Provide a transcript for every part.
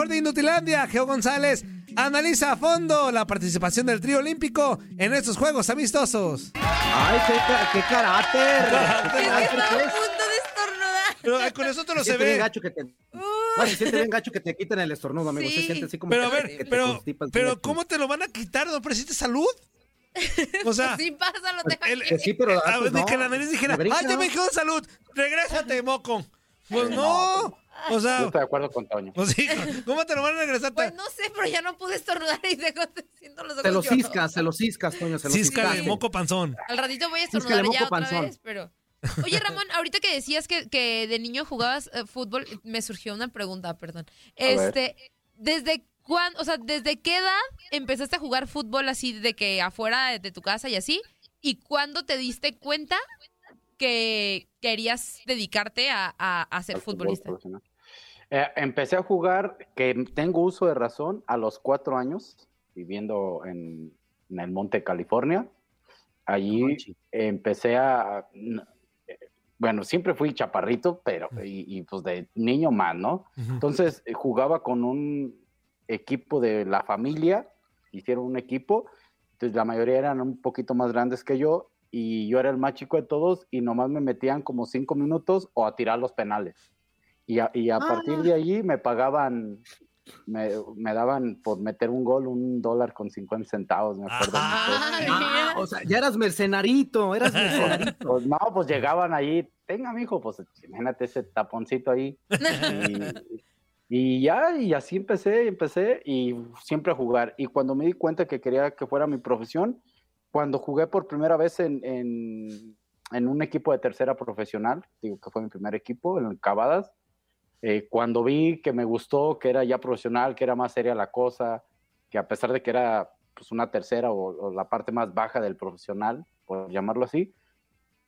Mejor de Indutilandia, Geo González analiza a fondo la participación del trío olímpico en estos Juegos Amistosos. ¡Ay, qué, qué carácter! ¿Qué carácter Estaba que a es? punto de estornudar. Pero, con eso te lo se bien ve. gacho que te... No, se siente bien gacho que te quiten el estornudo, amigo. Sí. Se siente así como Pero a que- ver, que te pero, pero. ¿cómo te lo van a quitar? ¿No presiste salud? O sea, Sí pasa, lo tengo el- sí, pero a de no. que la nariz dijera. ¡ay, ya me quedó salud! ¡Regrésate, moco! Pues no. O Yo sea, estoy de acuerdo con Toño. pues sí, ¿cómo te lo van a regresar? Pues no sé, pero ya no pude estornudar y tengo siento los ojos Se lo llorosos. ciscas, se lo ciscas, Toño, se lo Císcale, ciscas. moco panzón. Al ratito voy a estornudar ya moco otra panzón. vez, pero... Oye, Ramón, ahorita que decías que, que de niño jugabas eh, fútbol, me surgió una pregunta, perdón. Este, ¿desde cuándo, o sea, desde qué edad empezaste a jugar fútbol así de que afuera de, de tu casa y así? ¿Y cuándo te diste cuenta que querías dedicarte a, a, a ser al fútbol futbolista? profesional. Eh, empecé a jugar, que tengo uso de razón, a los cuatro años, viviendo en, en el Monte, California. Allí empecé a... eh, Bueno, siempre fui chaparrito, pero... Y, y, pues de niño más, ¿no? Entonces eh, jugaba con un equipo de la familia, hicieron un equipo, entonces la mayoría eran un poquito más grandes que yo y yo era el más chico de todos y nomás me metían como cinco minutos o a tirar los penales. Y a, y a Ah. partir de allí me pagaban, me, me daban por meter un gol un dólar con 50 centavos, me acuerdo. Ah. Ay, Ah, o sea, ya eras mercenarito, eras mercenarito. Pues no, pues llegaban allí, tenga mijo, pues imagínate ese taponcito ahí. Y, y ya, y así empecé, empecé y siempre a jugar. Y cuando me di cuenta que quería que fuera mi profesión, cuando jugué por primera vez en, en, en un equipo de tercera profesional, digo que fue mi primer equipo, en Cavadas, eh, cuando vi que me gustó, que era ya profesional, que era más seria la cosa, que a pesar de que era pues, una tercera o, o la parte más baja del profesional, por llamarlo así,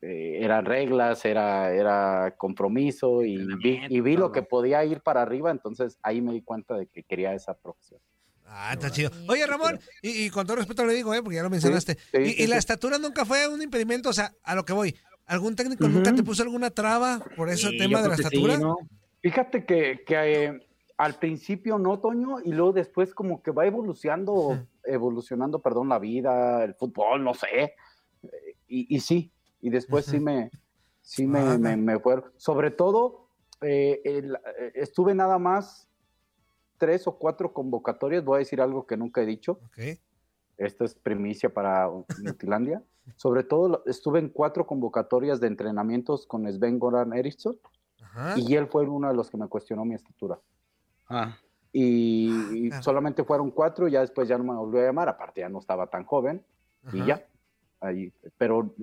eh, eran reglas, era, era compromiso y vi, y vi lo que podía ir para arriba, entonces ahí me di cuenta de que quería esa profesión. Ah, está chido. Oye, Ramón, y, y con todo respeto le digo, ¿eh? porque ya lo mencionaste. sí, y, sí, y la sí. estatura nunca fue un impedimento, o sea, a lo que voy. ¿Algún técnico nunca te puso alguna traba por ese Sí, tema de la estatura? ¿no? Fíjate que, que, eh, al principio no, Toño, y luego después como que va evolucionando, evolucionando, perdón, la vida, el fútbol, no sé. Y, y sí, y después sí me, sí me, Ah, me, me fueron. Sobre todo, eh, el- eh, estuve nada más tres o cuatro convocatorias, voy a decir algo que nunca he dicho, esta es primicia para Nutilandia. Sobre todo estuve en cuatro convocatorias de entrenamientos con Sven Goran Eriksson Ajá. y él fue uno de los que me cuestionó mi estatura. Ah, Y, y claro. solamente fueron cuatro, ya después ya no me volvió a llamar, aparte ya no estaba tan joven y Ajá. ya. Ahí, pero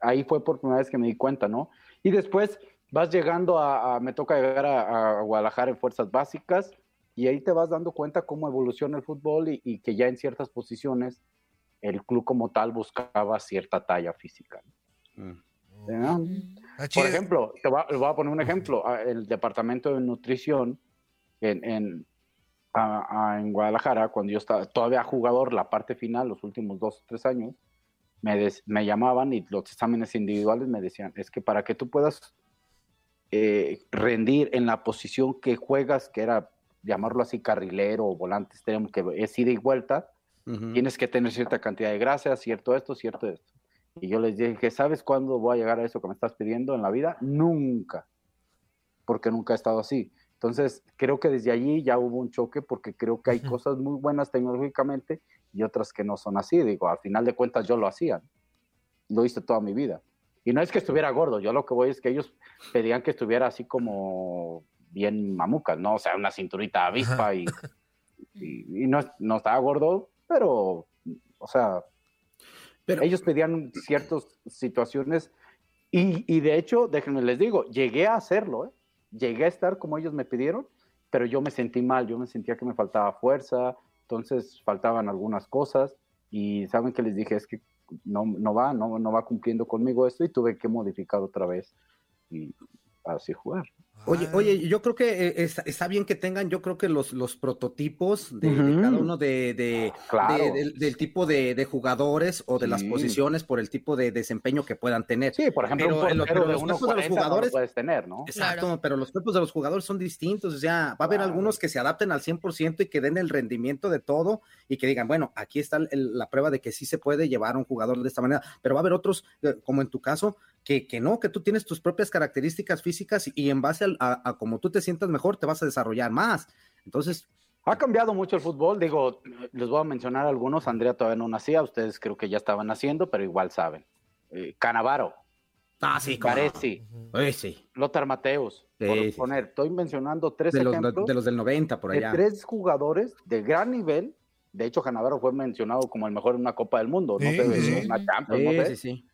ahí fue por primera vez que me di cuenta, ¿no? Y después vas llegando a, a- me toca llegar a, a Guadalajara en fuerzas básicas y ahí te vas dando cuenta cómo evoluciona el fútbol y, y que ya en ciertas posiciones el club como tal buscaba cierta talla física. mm. ¿no? Por ejemplo, te voy, a, voy a poner un ejemplo. Ah, El departamento de nutrición en, en, a- a- en Guadalajara, cuando yo estaba todavía jugador, la parte final, los últimos dos o tres años, me, des- me llamaban y los exámenes individuales me decían, es que para que tú puedas eh, rendir en la posición que juegas, que era llamarlo así carrilero o volante extremo, que es ida y vuelta, tienes que tener cierta cantidad de grasa, cierto esto, cierto esto. Y yo les dije, ¿sabes cuándo voy a llegar a eso que me estás pidiendo en la vida? Nunca, porque nunca he estado así. Entonces, creo que desde allí ya hubo un choque porque creo que hay cosas muy buenas tecnológicamente y otras que no son así. Digo, al final de cuentas yo lo hacía. Lo hice toda mi vida. Y no es que estuviera gordo, yo lo que voy es que ellos pedían que estuviera así como bien mamuca, ¿no? O sea, una cinturita avispa y, y, y no, no estaba gordo, pero, o sea, Ellos pedían ciertas situaciones y, y de hecho, déjenme les digo, llegué a hacerlo, ¿eh? llegué a estar como ellos me pidieron pero yo me sentí mal, yo me sentía que me faltaba fuerza, entonces faltaban algunas cosas y saben que les dije es que no, no va, no, no va cumpliendo conmigo esto y tuve que modificar otra vez y así jugar. Oye, oye, yo creo que eh, está, bien que tengan, yo creo que los, los prototipos de, cada uno de, de- Claro. de- del, del tipo de, de jugadores o de las posiciones por el tipo de desempeño que puedan tener. Sí, por ejemplo, Pero un pero de los cuerpos de los 1.40 no lo jugadores- puedes tener, ¿no? Exacto, Claro. pero los cuerpos de los jugadores son distintos, o sea, va a haber Claro. algunos que se adapten al 100% y que den el rendimiento de todo y que digan, bueno, aquí está el- la prueba de que sí se puede llevar a un jugador de esta manera, pero va a haber otros, eh, como en tu caso, que, que no, que tú tienes tus propias características físicas y en base al- a, a como tú te sientas mejor, te vas a desarrollar más. Entonces, Ha cambiado mucho el fútbol, digo, les voy a mencionar algunos, Andrea todavía no nacía, ustedes creo que ya estaban naciendo, pero igual saben. Eh, Canavaro, ah, sí, no. Eh, sí, Lothar Mateus, por Sí, sí, poner, estoy mencionando tres de los, ejemplos de los del 90 por de allá. tres jugadores de gran nivel. De hecho, Canavaro fue mencionado como el mejor en una Copa del Mundo, no Sí, sé, sí, una Champions, no Sí, sé, sí, sí.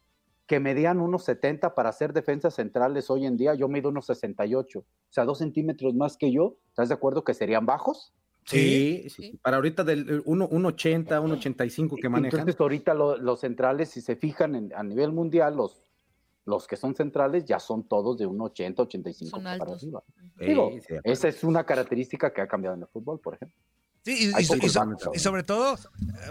Que medían unos 70 para ser defensas centrales hoy en día. Yo mido unos 68, o sea, dos centímetros más que yo. ¿Estás de acuerdo que serían bajos? Sí, sí. Para ahorita del 1.80, 1.85 que manejan. Entonces, ahorita lo- los centrales, si se fijan en- a nivel mundial, los, los que son centrales ya son todos de un 80, 85 Son para altos. arriba. Sí, Digo, sí, esa es una característica que ha cambiado en el fútbol, por ejemplo. Sí, y, so- sobre todo,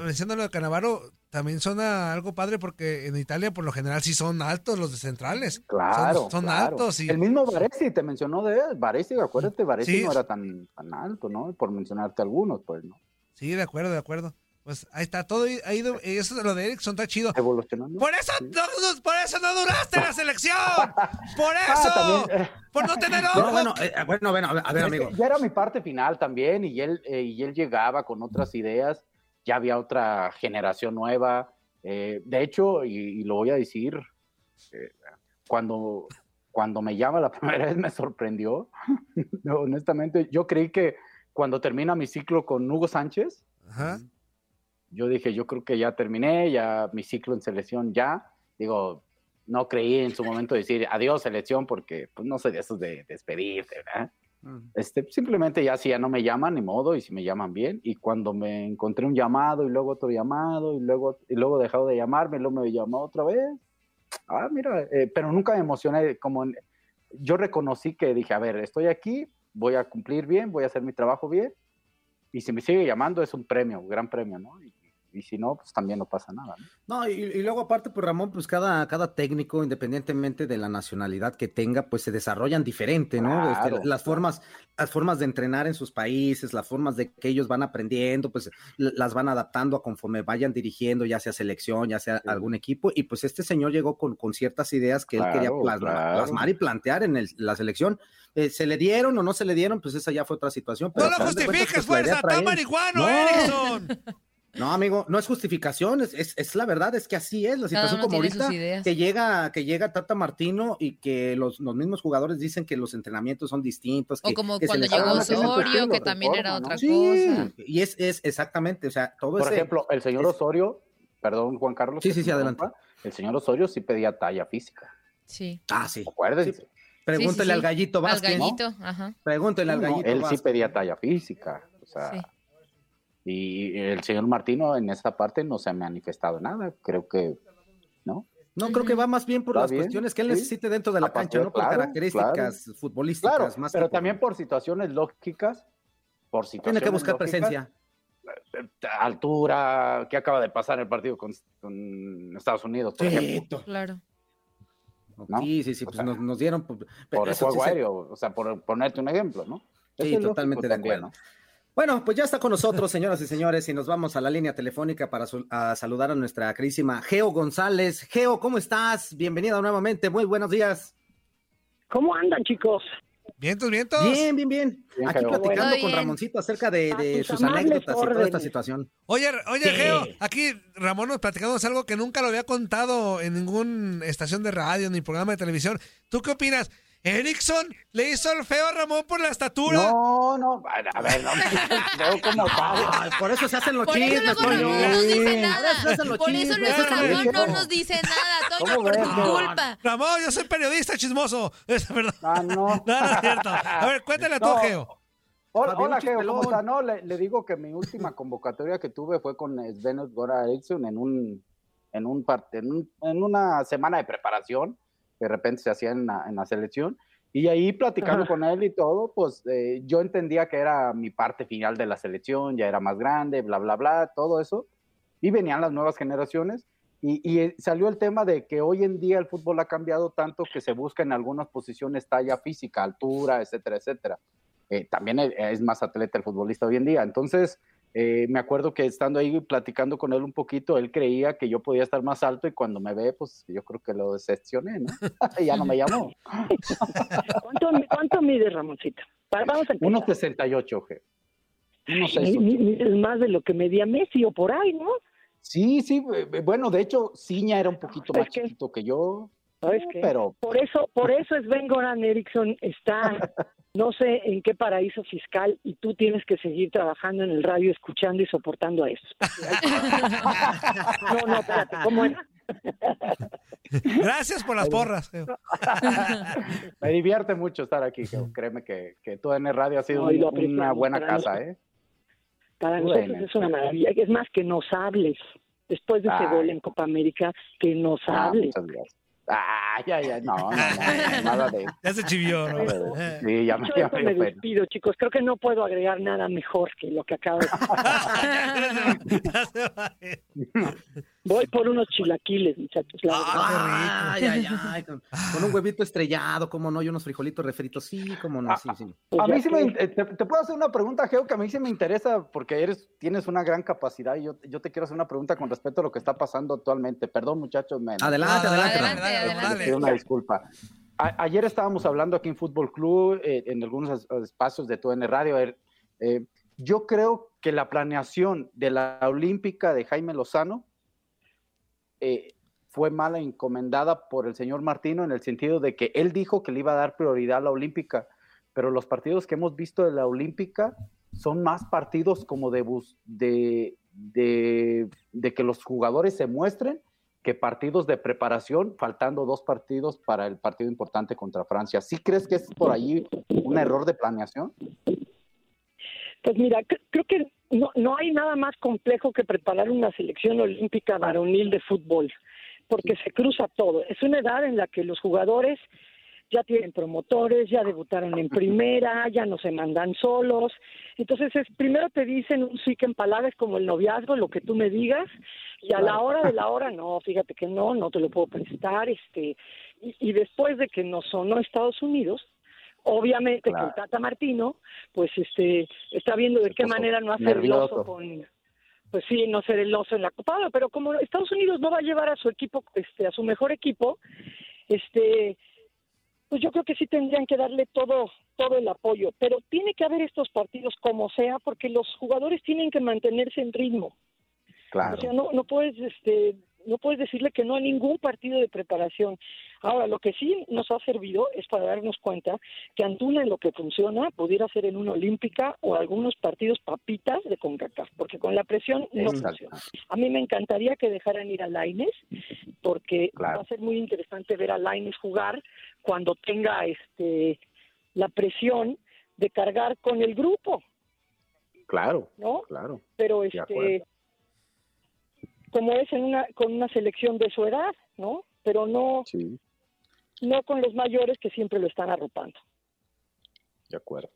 mencionando lo de Canavaro, también suena algo padre porque en Italia por lo general sí son altos los de centrales. Claro. Son, son claro. altos y El mismo Varesi te mencionó de él. Acuérdate, Varesi Sí. no era tan, tan alto, ¿no? Por mencionarte algunos, pues, ¿no? sí, de acuerdo, de acuerdo. Pues ahí está, todo ha ido, eso de lo de Erickson está chido. Evolucionando. Por eso, no, no- por eso no duraste en la selección. Por Ah, eso. también, eh, Por no tener No, ojos. bueno, eh, bueno, bueno, a ver, amigo. ya era mi parte final también y él, eh, y él llegaba con otras ideas, ya había otra generación nueva. eh, de hecho, y, y lo voy a decir, eh, cuando, cuando me llama la primera vez me sorprendió. No, honestamente, yo creí que cuando termina mi ciclo con Hugo Sánchez, Ajá. Yo dije, yo creo que ya terminé, ya mi ciclo en selección ya. Digo, no creí en su momento decir adiós selección porque pues no soy de esos de despedirse, ¿verdad? Este, simplemente ya si ya no me llaman, ni modo, y si me llaman bien. Y cuando me encontré un llamado y luego otro llamado y luego, y luego dejado de llamarme, luego me llamó otra vez. Ah, mira, eh, pero nunca me emocioné. Como en- yo reconocí que dije, a ver, estoy aquí, voy a cumplir bien, voy a hacer mi trabajo bien. Y si me sigue llamando es un premio, un gran premio, ¿no? Y, y si no, pues también no pasa nada, ¿no? No, y, y luego aparte, pues Ramón, pues cada, cada técnico, independientemente de la nacionalidad que tenga, pues se desarrollan diferente, ¿no? Este, las formas, las formas de entrenar en sus países, las formas de que ellos van aprendiendo, pues las van adaptando a conforme vayan dirigiendo, ya sea selección, ya sea Sí. algún equipo, y pues este señor llegó con, con ciertas ideas que él quería Claro, plasma- claro. plasmar y plantear en el- la selección. Eh, ¿Se le dieron o no se le dieron? Pues esa ya fue otra situación. No lo justifiques, pues, fuerza. él. marihuano, No. Erickson. No, amigo, no es justificación, es, es, es la verdad, es que así es la situación como ahorita, que llega, que llega Tata Martino y que los, los mismos jugadores dicen que los entrenamientos son distintos. O que- como que se cuando llegó Osorio, que también era otra Sí, cosa. y es, es exactamente, o sea, todo Por ese- ejemplo, el señor es- Osorio, perdón, Juan Carlos. Sí, sí, sí, adelante. El señor Osorio sí pedía talla física. Sí. Ah, sí. Acuérdense. Pregúntele Sí, sí, sí. al gallito Al Vázquez. ¿no? gallito, ajá. Pregúntele al No, no, gallito él sí pedía talla física. O sea, Sí. Y el señor Martino en esta parte no se ha manifestado nada. Creo que, ¿no? No, creo que va más bien por las bien, cuestiones que él sí. necesite dentro de la cancha, no por claro, características futbolísticas. Claro, más que pero por- también por situaciones lógicas. Por situaciones Tiene que buscar lógicas, presencia. Altura, ¿qué acaba de pasar en el partido con, con Estados Unidos? Por? Sí, Claro. ¿no? sí, sí, sí, O pues sea, nos, nos dieron. pues, por el sí juego se- aéreo, o sea, por ponerte un ejemplo, ¿no? Sí, totalmente de también, acuerdo. Bueno, pues ya está con nosotros, señoras y señores, y nos vamos a la línea telefónica para a saludar a nuestra queridísima Geo González. Geo, ¿cómo estás? Bienvenida nuevamente, muy buenos días. ¿Cómo andan, chicos? Vientos, vientos. Bien, bien, bien. Bien, Aquí platicando con bien. Ramoncito acerca de, A de tus sus anécdotas y toda esta situación. Oye, oye, Sí. Geo, aquí Ramón nos platicamos algo que nunca lo había contado en ninguna estación de radio ni programa de televisión. ¿Tú qué opinas? ¿Erickson le hizo el feo a Ramón por la estatura? No, no, a ver, no, veo como. Ay, por eso se hacen los Por chismes, Toño. No nos dice Por nada. Por eso es Ramón no nos dice nada, Toño, ¿Cómo por ves, tu no? culpa. Ramón, yo soy periodista chismoso. Es verdad. Ah, no. No, no es cierto. A ver, cuéntale tú, No. Geo. Hola, hola Geo. ¿cómo está? No, le, le digo que mi última convocatoria que tuve fue con Sven Gora Eriksson en un en un parte, en, un- en una semana de preparación de repente se hacía en la, en la selección y ahí platicando Ajá. con él y todo, pues eh, yo entendía que era mi parte final de la selección, ya era más grande, bla, bla, bla, todo eso. Y venían las nuevas generaciones y, y, eh, salió el tema de que hoy en día el fútbol ha cambiado tanto que se busca en algunas posiciones talla física, altura, etcétera, etcétera. Eh, también es- es más atleta el futbolista hoy en día. Entonces, eh, me acuerdo que estando ahí platicando con él un poquito, él creía que yo podía estar más alto y cuando me ve, pues yo creo que lo decepcioné, ¿no? Y ya no me llamó. ¿Cuánto, cuánto mide Ramoncito? Va- Vamos a empezar. 1.68, G. Mi- 1.68. mi- mides más de lo que medía Messi o por ahí, ¿no? Sí, sí, eh, bueno, de hecho, Ciña era un poquito más Es que- chiquito que yo, ¿Sabes qué? pero Por eso, por eso es Ben Goran Eriksson está, no sé en qué paraíso fiscal y tú tienes que seguir trabajando en el radio, escuchando y soportando a esos. No, no, espérate, ¿cómo era? Gracias por las porras. Me divierte mucho estar aquí, Geo. Créeme que, que tu N Radio ha sido un- una buena casa, nosotros. ¿eh? Para Bueno. nosotros es una maravilla. Es más que nos hables después de ese gol en Copa América, que nos Ah, hables. muchas gracias. Ah, ya, ya, no, no, no, no, nada de Ya se chivió, ¿no? de- Sí, ya me, ya me despido, chicos. Creo que no puedo agregar nada mejor que lo que acabo de decir. Voy por unos chilaquiles, muchachos. la. Ah, Ay, ay, ay, con, con un huevito estrellado, cómo no, y unos frijolitos refritos, sí, cómo no, sí, sí. Pues A mí sí que- me, eh, te, te puedo hacer una pregunta, Geo, que a mí sí me interesa porque eres, tienes una gran capacidad y yo, yo te quiero hacer una pregunta con respecto a lo que está pasando actualmente. Perdón, muchachos, me, Adelante, adelante. adelante, adelante. pido una disculpa. A- ayer estábamos hablando aquí en Fútbol Club, eh, en algunos es- espacios de TUN Radio. eh, yo creo que la planeación de la Olímpica de Jaime Lozano eh, fue mala encomendada por el señor Martino en el sentido de que él dijo que le iba a dar prioridad a la Olímpica, pero los partidos que hemos visto de la Olímpica son más partidos como de, bus- de, de, de que los jugadores se muestren que partidos de preparación, faltando dos partidos para el partido importante contra Francia. ¿Sí crees que es por ahí un error de planeación? Pues mira, cre- creo que no, no hay nada más complejo que preparar una selección olímpica varonil de fútbol, porque se cruza todo. Es una edad en la que los jugadores ya tienen promotores, ya debutaron en primera, ya no se mandan solos. Entonces, es, primero te dicen un sí que en palabras como el noviazgo, lo que tú me digas, y a la hora de la hora, no, fíjate que no, no te lo puedo prestar. este Y, y después de que nos sonó Estados Unidos, obviamente que el Claro. Tata Martino, pues este está viendo de qué manera no hacer el nervioso. oso con pues sí, no ser el oso en la Copa, Oro, pero como Estados Unidos no va a llevar a su equipo, este, a su mejor equipo, este, pues yo creo que sí tendrían que darle todo, todo el apoyo, pero tiene que haber estos partidos como sea, porque los jugadores tienen que mantenerse en ritmo. Claro. O sea, no, no puedes, este, no puedes decirle que no a ningún partido de preparación. Ahora, lo que sí nos ha servido es para darnos cuenta que Antuna en lo que funciona pudiera ser en una olímpica o algunos partidos papitas de CONCACAF, porque con la presión no Exacto. funciona. A mí me encantaría que dejaran ir a Laines, porque Claro. va a ser muy interesante ver a Laines jugar cuando tenga este la presión de cargar con el grupo, Claro, ¿no? claro. pero este. Como es en una con una selección de su edad, ¿no? Pero no Sí, no con los mayores que siempre lo están arropando. de acuerdo.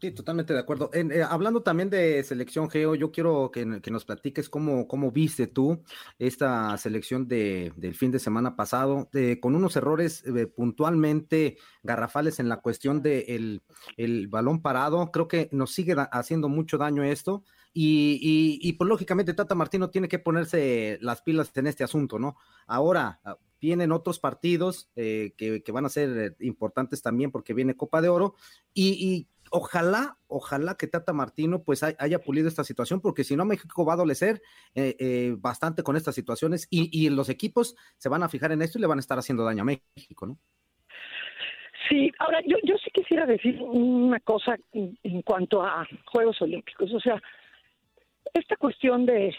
Sí, totalmente de acuerdo. En, eh, hablando también de selección Geo, yo quiero que, que nos platiques cómo, cómo viste tú esta selección de, del fin de semana pasado, de- con unos errores eh, puntualmente garrafales en la cuestión del el, el balón parado. Creo que nos sigue haciendo mucho daño esto. Y, y, y, pues lógicamente Tata Martino tiene que ponerse las pilas en este asunto, ¿no? Ahora ah, vienen otros partidos eh, que, van a ser eh, importantes también porque viene Copa de Oro y, ojalá, ojalá que Tata Martino pues hay- haya pulido esta situación, porque si no México va a adolecer eh, eh, bastante con estas situaciones y, los equipos se van a fijar en esto y le van a estar haciendo daño a México, ¿no? Sí, ahora yo, yo sí quisiera decir una cosa en cuanto a Juegos Olímpicos. O sea, esta cuestión de,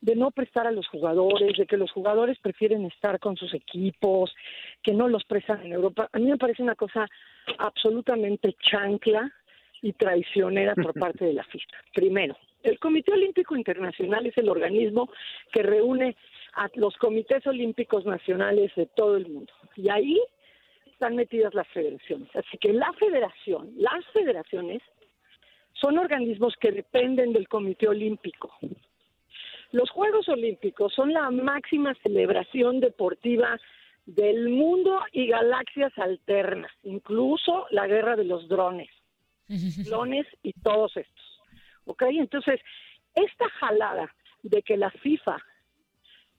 de no prestar a los jugadores, de que los jugadores prefieren estar con sus equipos, que no los prestan en Europa, a mí me parece una cosa absolutamente chancla y traicionera por parte de la FIFA. Primero, el Comité Olímpico Internacional es el organismo que reúne a los comités olímpicos nacionales de todo el mundo. Y ahí están metidas las federaciones. Así que la federación, las federaciones, son organismos que dependen del Comité Olímpico. Los Juegos Olímpicos son la máxima celebración deportiva del mundo y galaxias alternas, incluso la guerra de los drones, drones y todos estos. ¿Ok? Entonces, esta jalada de que la FIFA,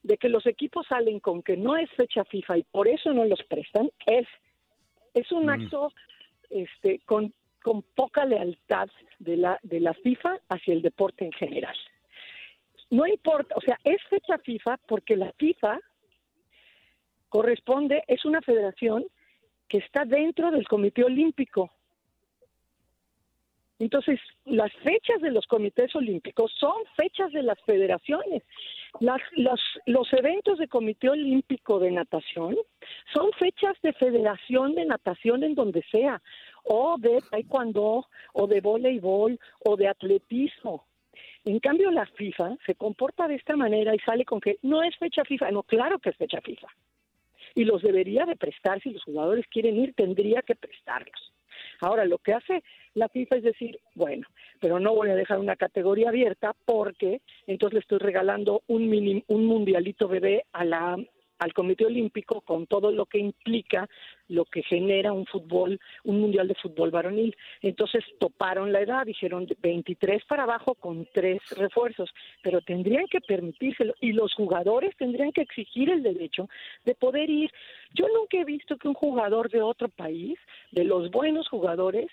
de que los equipos salen con que no es fecha FIFA y por eso no los prestan, es, es un acto este, con, con poca lealtad de la, de la FIFA hacia el deporte en general. No importa, o sea, es fecha FIFA porque la FIFA corresponde, es una federación que está dentro del Comité Olímpico. Entonces, las fechas de los comités olímpicos son fechas de las federaciones. Las, los, los eventos de Comité Olímpico de Natación son fechas de Federación de Natación en donde sea, o de taekwondo, o de voleibol, o de atletismo. En cambio, la FIFA se comporta de esta manera y sale con que no es fecha FIFA. No, claro que es fecha FIFA. Y los debería de prestar. Si los jugadores quieren ir, tendría que prestarlos. Ahora, lo que hace la FIFA es decir, bueno, pero no voy a dejar una categoría abierta porque entonces le estoy regalando un, mini, un mundialito bebé a la, al Comité Olímpico con todo lo que implica lo que genera un fútbol, un mundial de fútbol varonil. Entonces toparon la edad, dijeron de 23 para abajo con tres refuerzos, pero tendrían que permitírselo y los jugadores tendrían que exigir el derecho de poder ir. Yo nunca he visto que un jugador de otro país, de los buenos jugadores,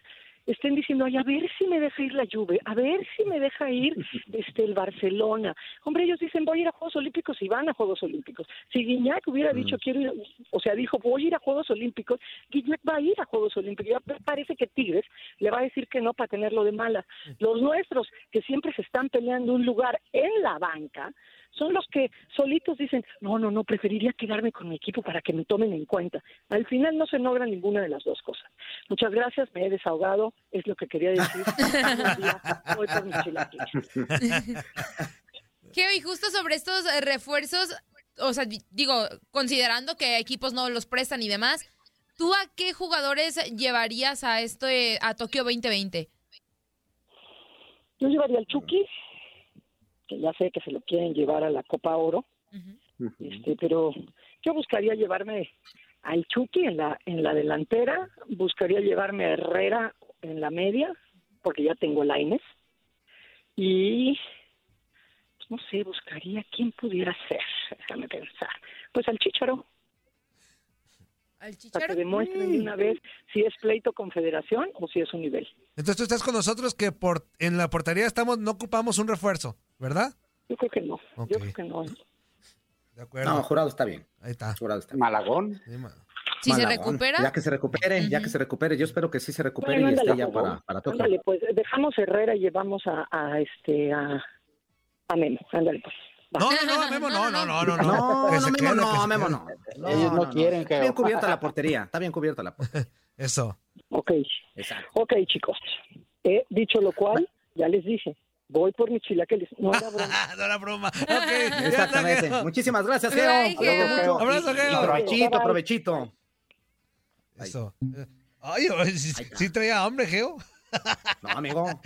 estén diciendo, ay, a ver si me deja ir la Juve, a ver si me deja ir este, el Barcelona. Hombre, ellos dicen, voy a ir a Juegos Olímpicos y van a Juegos Olímpicos. Si Guiñac hubiera dicho, quiero ir, o sea, dijo, voy a ir a Juegos Olímpicos, Guiñac va a ir a Juegos Olímpicos. Ya parece que Tigres le va a decir que no para tenerlo de malas. Los nuestros, que siempre se están peleando un lugar en la banca, son los que solitos dicen, no, no, no, preferiría quedarme con mi equipo para que me tomen en cuenta. Al final no se logra ninguna de las dos cosas. Muchas gracias, me he desahogado, es lo que quería decir. Voy por mis chilaquiles. Geo, y justo sobre estos eh, refuerzos, o sea, di- digo, considerando que equipos no los prestan y demás, ¿tú a qué jugadores llevarías a esto a Tokio 2020? Yo llevaría al Chucky, que ya sé que se lo quieren llevar a la Copa Oro, este, pero yo buscaría llevarme al Chucky en la, en la delantera, buscaría llevarme a Herrera en la media, porque ya tengo Laines, y pues, no sé, buscaría quién pudiera ser, déjame pensar, pues al Chicharo, ¿Al para que Chicharo? demuestren de una vez si es pleito confederación o si es un nivel. Entonces tú estás con nosotros que por en la portería estamos no ocupamos un refuerzo, ¿verdad? Yo creo que no, yo creo que no. De acuerdo. No, jurado está bien. Ahí está. Jurado está bien. Malagón. Sí, ma- Si se recupera, Ya que se recupere, ya que se recupere. Yo espero que sí se recupere Bueno, y esté ya para, para Tokio. Ándale, pues dejamos Herrera y llevamos a, a este a, a Memo. Ándale, pues. Va. No, no, no, Memo, no, no, no, no, no. No, no, Memo, no, Memo, no. Ellos no quieren que- Está bien cubierta la portería, está bien cubierta la portería. Eso. Ok, Exacto. ok, chicos. He dicho lo cual, ya les dije, voy por mi chilaquiles. No era broma. No era broma. Exactamente. Muchísimas gracias, Geo. Abrazo, Geo. Y provechito, provechito. Eso. Ay, ay, sí, sí traía hambre, Geo. No, amigo.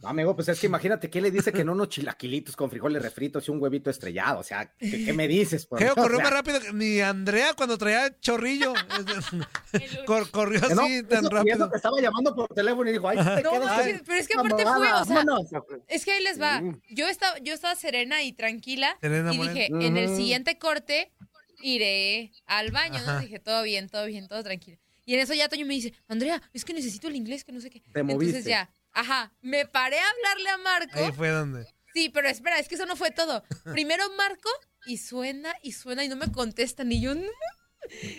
No, amigo, pues es que imagínate que le dice que no unos chilaquilitos con frijoles refritos y un huevito estrellado. O sea, ¿qué, qué me dices? por Geo Dios? corrió O sea, más rápido que ni Andrea cuando traía chorrillo. Cor- corrió no, así tan eso- y eso rápido. que estaba llamando por teléfono y dijo, ay, te No, quedas manches, con pero es que aparte fue, o sea, vámonos. es que ahí les va. Yo estaba, yo estaba serena y tranquila Serena y Moreno. dije, en el siguiente corte iré al baño. Dije, todo bien, todo bien, todo tranquilo. Y en eso ya Toño me dice, Andrea, es que necesito el inglés, que no sé qué. Te Entonces moviste. ya, ajá, me paré a hablarle a Marco. Ahí fue donde. Sí, pero espera, es que eso no fue todo. Primero marco y suena y suena y no me contestan y yo.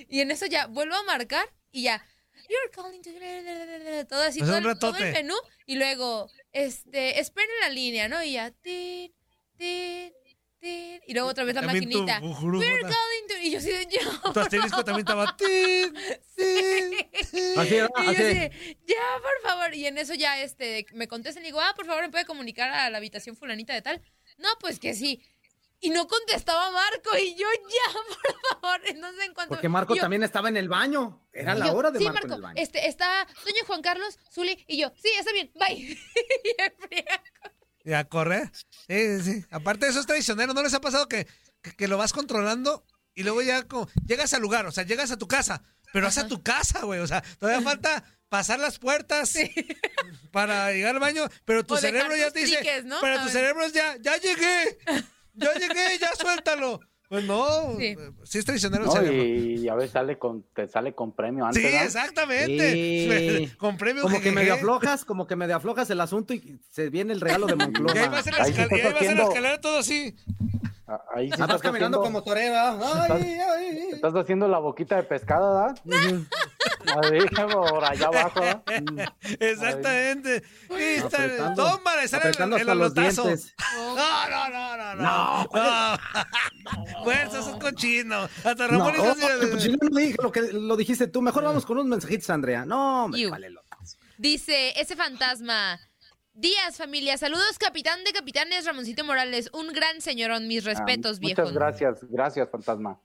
Y en eso ya vuelvo a marcar y ya. You're calling to... Todo así, Pues todo, el, todo el menú. Y luego, este, esperen la línea, ¿no? Y ya. tin, tin, y luego otra vez la También tu maquinita. jujuru, We're. Y yo así de yo. Tu asterisco también estaba. tin, tin. Así era, Y yo así. de, ya, por favor. Y en eso ya este, me contestan y digo, ah, por favor, ¿me puede comunicar a la habitación fulanita de tal? No, pues que sí. Y no contestaba Marco y yo, ya, por favor. Entonces, en cuanto... Porque Marco yo- también estaba en el baño. Era la yo, hora de sí, Marco, en el baño. este, está doña Juan Carlos, Zuli y yo. Sí, está bien, bye. y en friega. Y a correr. Sí, sí, sí. Aparte de eso es traicionero. ¿No les ha pasado que, que, que lo vas controlando y luego ya como, llegas al lugar, o sea, llegas a tu casa, pero vas a tu casa, güey. O sea, todavía falta pasar las puertas para llegar al baño, pero tu O cerebro ya te dice, tickets, ¿no? pero A tu ver. cerebro es ya, ya llegué, ya llegué, ya suéltalo. Pues no, Sí. sí, es traicionero el No, cerebro. y a veces sale con, te sale con premio antes. Sí, exactamente. Sí. Con premio Como que jejeje. medio aflojas, como que medio aflojas el asunto y se viene el regalo de Monclova. Y ahí ahí vas en la escalera todo así. Ah, Ahí sí Ah, estás caminando haciendo- como torera. Ay, ay. Estás haciendo la boquita de pescado, ¿verdad? Ahí, por allá abajo, ¿verdad? Exactamente. Y está- Apretando- tómala, sale el, apretando el alotazo. dientes. No, no, no, no, no. No. Fuerza, sos cochino. Hasta No, Ramón oh, pues yo no dije lo que lo dijiste tú. Mejor vamos con unos mensajitos, Andrea. No, me vale loco. Dice ese fantasma. Días, familia. Saludos, capitán de capitanes Ramoncito Morales. Un gran señorón. Mis respetos, Ah, viejo. Muchas gracias, gracias, fantasma.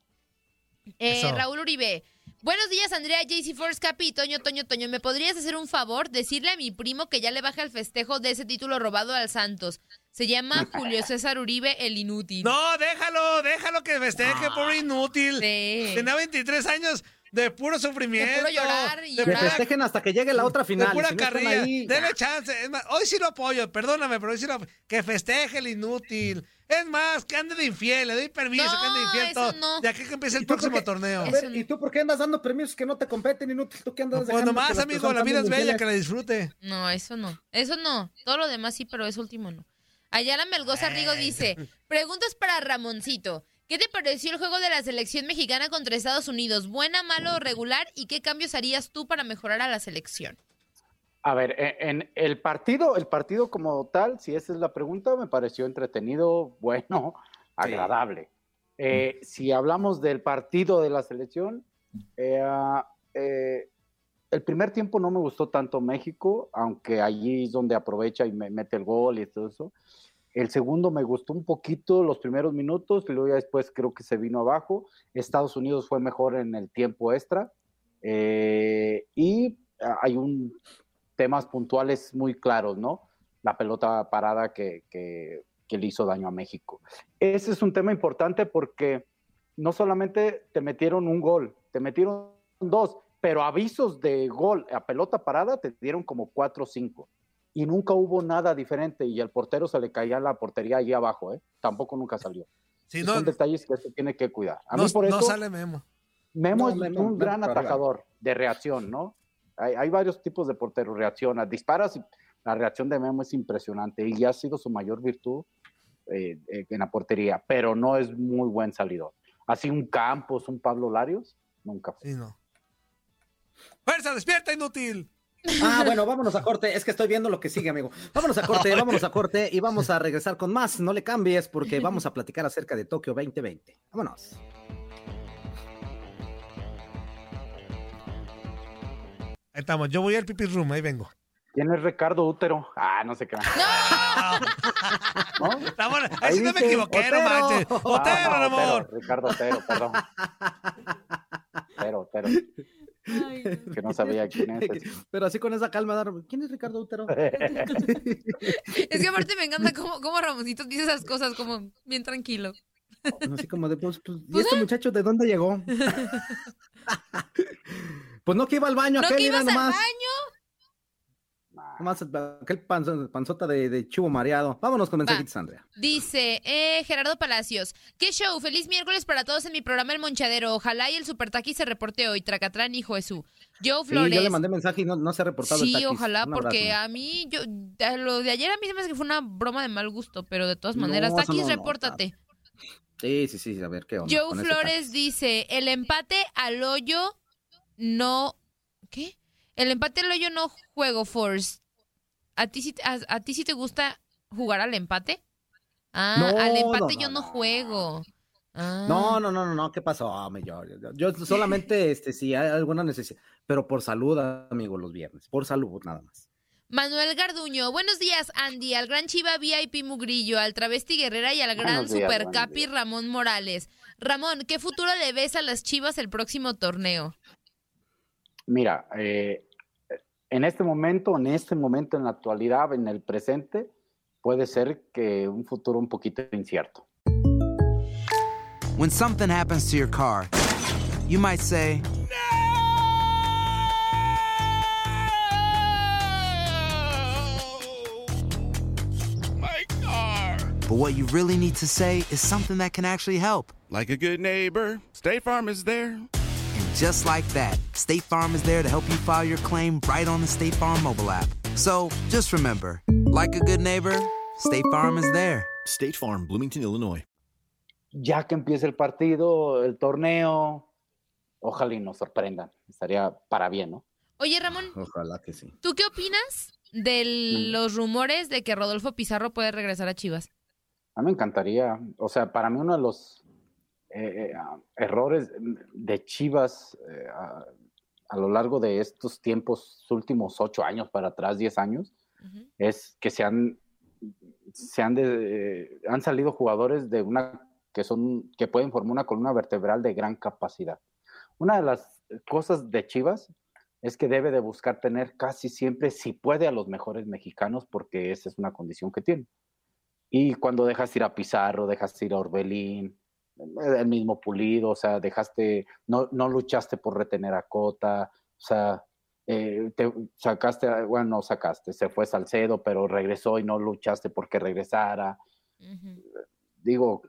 Eh. Raúl Uribe. Buenos días, Andrea, JC Force, Capi, Toño, Toño, Toño. ¿Me podrías hacer un favor? Decirle a mi primo que ya le baje el festejo de ese título robado al Santos. Se llama Julio César Uribe, el inútil. No, déjalo, déjalo que festeje, pobre inútil. Sí. Tenía 23 años de puro sufrimiento. De puro llorar y de Que llorar. pura- festejen hasta que llegue la otra de final. y pura si no carrilla. ahí, chance. Es más, hoy sí lo apoyo, perdóname, pero hoy sí lo Que festeje el inútil. Es más, que ande de infiel, le doy permiso, No, que ande de infiel todo. no. De aquí que empiece el ¿Y tú por próximo qué? torneo. Ver. ¿y tú por qué andas dando premios que no te competen, inútil? ¿Tú qué andas Pues dejando que nomás, amigo, la vida es bella, que la disfrute. No, eso no. Eso no. Todo lo demás sí, pero eso último no. Ayala Melgoza Rigo dice, preguntas para Ramoncito. ¿Qué te pareció el juego de la selección mexicana contra Estados Unidos? ¿Buena, malo o regular? ¿Y qué cambios harías tú para mejorar a la selección? A ver, e- en el partido, el partido como tal, si esa es la pregunta, me pareció entretenido, bueno, agradable. Eh, si hablamos del partido de la selección, eh, ah, eh, el primer tiempo no me gustó tanto México, aunque allí es donde aprovecha y me mete el gol y todo eso. El segundo me gustó un poquito los primeros minutos, y luego ya después creo que se vino abajo. Estados Unidos fue mejor en el tiempo extra. Eh, y hay un temas puntuales muy claros, ¿no? La pelota parada que- que le hizo daño a México. Ese es un tema importante porque no solamente te metieron un gol, te metieron dos, pero avisos de gol a pelota parada te dieron como cuatro o cinco. Y nunca hubo nada diferente y al portero se le caía la portería allí abajo, ¿eh? Tampoco nunca salió. No, Son detalles que se tiene que cuidar. A no, mí por no eso sale Memo. Memo No, es Memo, un gran atajador de reacción, ¿no? Hay, hay varios tipos de porteros, reacciona, disparas y la reacción de Memo es impresionante y ha sido su mayor virtud eh, eh, en la portería, pero no es muy buen salidor. Así un Campos, un Pablo Larios, nunca fue. Sí, no. ¡Fuerza, despierta, inútil! Ah, bueno, vámonos a corte. Es que estoy viendo lo que sigue, amigo. Vámonos a corte, vámonos a corte y vamos a regresar con más. No le cambies porque vamos a platicar acerca de Tokio 2020. Vámonos. Ahí estamos, yo voy al pipi room, ahí vengo. ¿Quién es Ricardo Útero? Ah, no sé qué. ¿No? Ramón, ahí Ahí sí no me equivoqué, no Otero. manches. Otero, Ah, amor. Otero, Ricardo Otero, perdón. Otero, Otero. Que no sabía quién es. Pero así con esa calma, dar- ¿quién es Ricardo Utero? Es que aparte me encanta cómo, cómo Ramoncito dice esas cosas como bien tranquilo. Así como de, pues, pues, ¿y Pues, este muchacho de dónde llegó? pues no que iba al baño, ¿No aquel que ibas al baño? Nomás aquel panzo- panzota de, de chivo mareado. Vámonos con mensajitos, Andrea. Dice eh, Gerardo Palacios, qué show, feliz miércoles para todos en mi programa El Monchadero. Ojalá y el Supertaqui se reporte hoy. Tracatrán, hijo Jesús. Joe Sí, Flores. yo le mandé mensaje y no, no se ha reportado el Sí, taquis. ojalá, porque a mí, yo, lo de ayer a mí se me hace que fue una broma de mal gusto, pero de todas maneras, Taquis, no, no, repórtate. Sí, sí, sí, a ver qué onda. Joe Flores dice, el empate al hoyo no... ¿Qué? El empate al hoyo no juego, Force. ¿A ti, sí, a, a ti sí te gusta jugar al empate? Ah, No, al empate no, yo no, juego. Ah. No, no, no, no, no, ¿qué pasó? Yo, yo, yo solamente, este, si hay alguna necesidad, pero por salud, amigo, los viernes, por salud, nada más. Manuel Garduño, buenos días, Andy, al gran Chiva VIP Mugrillo, al Travesti Guerrera y al gran días, Super buenos Capi días. Ramón Morales. Ramón, ¿qué futuro le ves a las Chivas el próximo torneo? Mira, eh, en este momento, en este momento, en la actualidad, en el presente, puede ser que un futuro un poquito incierto. When something happens to your car, you might say, My car. but what you really need to say is something that can actually help. Like a good neighbor, State Farm is there. Just like that, State Farm is there to help you file your claim right on the State Farm mobile app. So just remember, like a good neighbor, State Farm is there. State Farm, Bloomington, Illinois. Ya que empiece el partido, el torneo, ojalá y nos sorprendan. Estaría para bien, ¿no? Oye, Ramón, Ojalá que sí. ¿tú qué opinas de Mm. los rumores de que Rodolfo Pizarro puede regresar a Chivas? A mí me encantaría. O sea, para mí uno de los eh, eh, ah, errores de Chivas eh, a, a lo largo de estos tiempos, últimos ocho años para atrás, diez años, Ujú. es que se han, se han, de- eh, han salido jugadores de una que son que pueden formar una columna vertebral de gran capacidad. Una de las cosas de Chivas es que debe de buscar tener casi siempre, si puede, a los mejores mexicanos, porque esa es una condición que tiene. Y cuando dejas ir a Pizarro, dejas ir a Orbelín, el mismo Pulido, o sea, dejaste, no, no luchaste por retener a Cota, o sea, eh, te sacaste, bueno, no sacaste, se fue Salcedo, pero regresó y no luchaste porque regresara. Digo,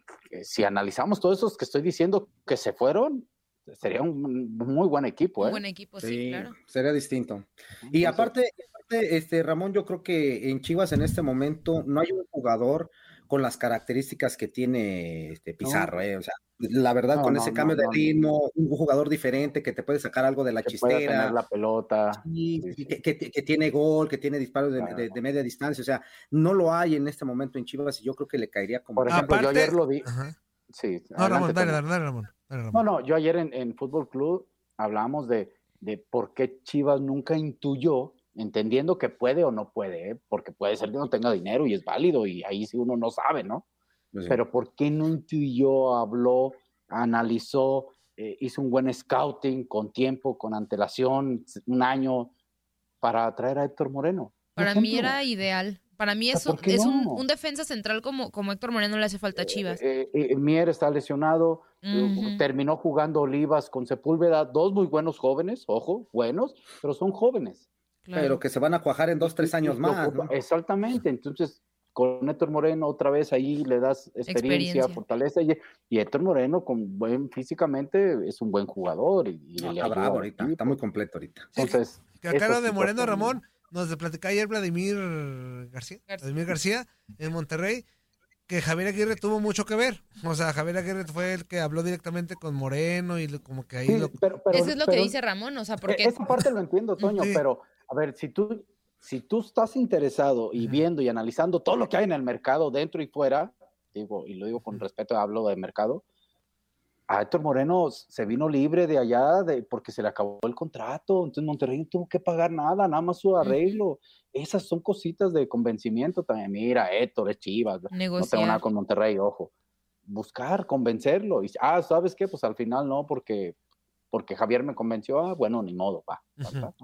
si analizamos todos esos que estoy diciendo que se fueron, sería un muy buen equipo, Un ¿eh? buen equipo, sí, claro. sería distinto. Y aparte, aparte, este, Ramón, yo creo que en Chivas en este momento no hay un jugador con las características que tiene este Pizarro, eh, o sea, la verdad, No, con no, ese no, cambio de no, no. ritmo, un jugador diferente que te puede sacar algo de la que chistera, tener la pelota. sí, sí, sí, sí. que, que- que tiene gol, que tiene disparos de, Claro. de- de media distancia, o sea, no lo hay en este momento en Chivas y yo creo que le caería como... Por ejemplo, yo ayer lo vi. Ajá. Sí, No, Ramón, dale, dale, dale, Ramón. dale, Ramón. No, no, yo ayer en, en Fútbol Club hablamos de, de por qué Chivas nunca intuyó, entendiendo que puede o no puede, ¿eh? porque puede ser que no tenga dinero y es válido y ahí sí uno no sabe, ¿no? Pues sí. Pero ¿por qué no intuyó, habló, analizó, eh, hizo un buen scouting con tiempo, con antelación, un año para traer a Héctor Moreno? Un Para mí ejemplo. era ideal. Para mí es, un, ¿por qué es un, no? un defensa central como, como Héctor Moreno le hace falta a Chivas. Eh, eh, Mier está lesionado, eh, Ujú. terminó jugando Olivas con Sepúlveda, dos muy buenos jóvenes, ojo, buenos, pero son jóvenes. Claro. Pero que se van a cuajar en dos, tres años más, ¿no? Exactamente, entonces con Héctor Moreno otra vez ahí le das experiencia, Experiencia. fortaleza y, y Héctor Moreno con buen físicamente es un buen jugador y, y No, le está bravo ahorita, está muy completo ahorita. Sí, Entonces, Que acá lo de Moreno. Ramón, nos platicaba ayer Vladimir García, García. Vladimir García en Monterrey, que Javier Aguirre tuvo mucho que ver. O sea, Javier Aguirre fue el que habló directamente con Moreno y lo- como que ahí Sí, lo... pero- pero- Eso es lo que pero- dice Ramón, o sea, E- porque Esa parte lo entiendo, Toño, Sí. pero a ver, si tú, si tú estás interesado y viendo y analizando todo lo que hay en el mercado, dentro y fuera, digo, y lo digo con respeto, hablo de mercado, a Héctor Moreno se vino libre de allá de, porque se le acabó el contrato, entonces Monterrey no tuvo que pagar nada, nada más su arreglo. Esas son cositas de convencimiento también. Mira, Héctor es Chivas, no tengo negociar. nada con Monterrey, ojo. Buscar, convencerlo. Y, ah, ¿sabes qué? Pues al final no, porque, porque Javier me convenció. Ah, bueno, ni modo, va. va,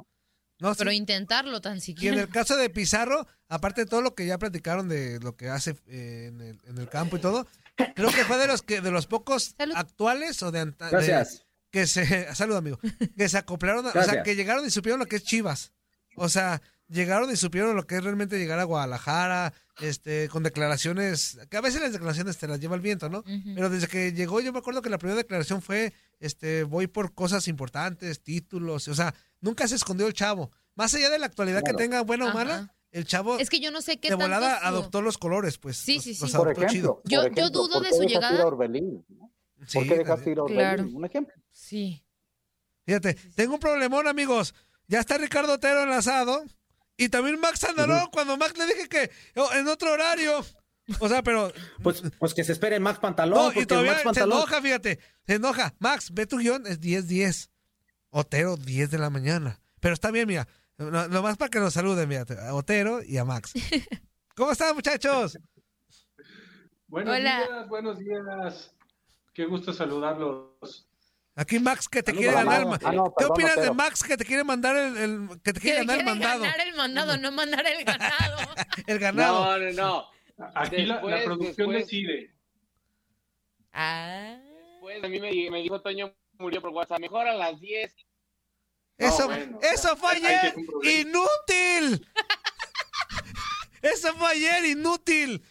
¿no? Sí. Pero intentarlo tan Y en siquiera. el caso de Pizarro, aparte de todo lo que ya platicaron de lo que hace eh, en, el, en el campo y todo, creo que fue de los que de los pocos Salud. actuales o de, anta- de- Gracias. que se salud amigo, que se acoplaron, a- o sea, que llegaron y supieron lo que es Chivas. O sea, llegaron y supieron lo que es realmente llegar a Guadalajara, este, con declaraciones, que a veces las declaraciones te las lleva el viento, ¿no? Pero desde que llegó, yo me acuerdo que la primera declaración fue, este, voy por cosas importantes, títulos, o sea, nunca se escondió el chavo. Más allá de la actualidad Claro. que tenga buena o Ajá. mala, el chavo Es que yo no sé qué de volada adoptó los colores, pues. Sí, sí, sí. los Por ejemplo, chido. Yo- por yo ejemplo, dudo ¿por de qué su dejaste ir llegada? a Orbelín? ¿no? Sí, ¿Por qué dejaste ir a Orbelín? Claro. Un ejemplo. Sí. Fíjate, tengo un problemón, amigos. Ya está Ricardo Otero enlazado. Y también Max Andarón, cuando Max le dije que oh, en otro horario. O sea, pero. Pues, pues que se espere Max Pantalón. No, y porque todavía Max se Pantalón. enoja, fíjate. Se enoja. Max, ve tu guion, es 10-10. Otero, 10 de la mañana. Pero está bien, mira. No- Nomás para que nos saluden, mira. A Otero y a Max. ¿Cómo están, muchachos? Buenos Hola. días, buenos días. Qué gusto saludarlos. Aquí Max que te quiere ganar. Ma- Ah, no, ¿Qué perdón, opinas de. Max que te quiere mandar el, el- que te Que quiere ganar el quiere mandado? ganar el mandado, no mandar el ganado. El ganado. No, no, no. Aquí la, la Después- producción después- decide. Ah. Pues a mí me, di- me dijo Toño murió por WhatsApp. Mejor a las 10. Eso, bueno, eso fue ayer. ¡Inútil! eso fue ayer, inútil.